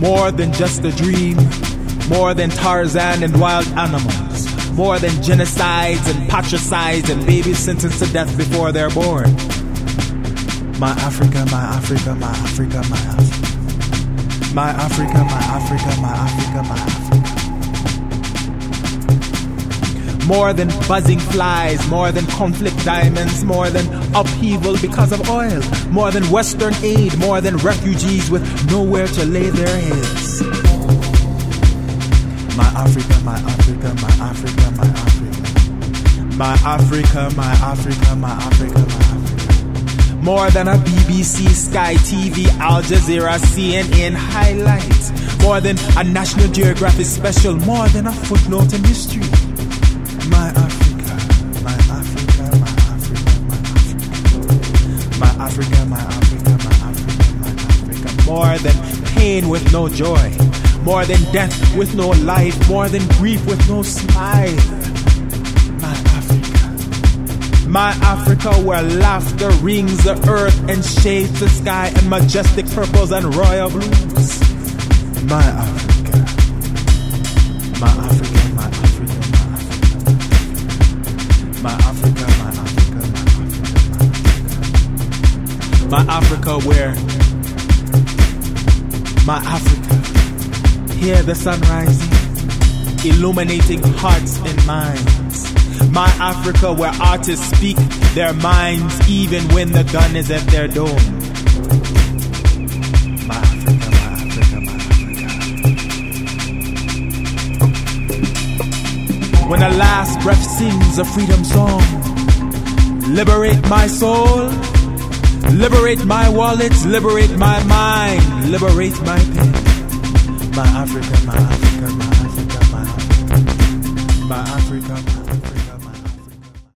More than just a dream, more than Tarzan and wild animals, more than genocides and patricides and babies sentenced to death before they're born. My Africa, my Africa, my Africa, my Africa. My Africa, my Africa, my Africa, my Africa. More than buzzing flies, more than conflict diamonds, more than upheaval because of oil, more than Western aid, more than refugees with nowhere to lay their heads. My Africa, my Africa, my Africa, my Africa. My Africa, my Africa, my Africa, my Africa. More than a BBC, Sky TV, Al Jazeera, CNN highlight. More than a National Geographic special, more than a footnote in history. Africa. My Africa, my Africa, my Africa. More than pain with no joy. More than death with no life. More than grief with no smile. My Africa. My Africa where laughter rings the earth and shades the sky and majestic purples and royal blues. My Africa. My Africa, my Africa, my Africa. My Africa, my Africa. Where my Africa. Hear the sun rising, illuminating hearts and minds. My Africa, where artists speak their minds even when the gun is at their door. My Africa, my Africa, my Africa. When the last breath sings a freedom song, liberate my soul, liberate my wallets, liberate my mind, liberate my pen. My Africa, my Africa, my Africa, my Africa, my Africa, my Africa.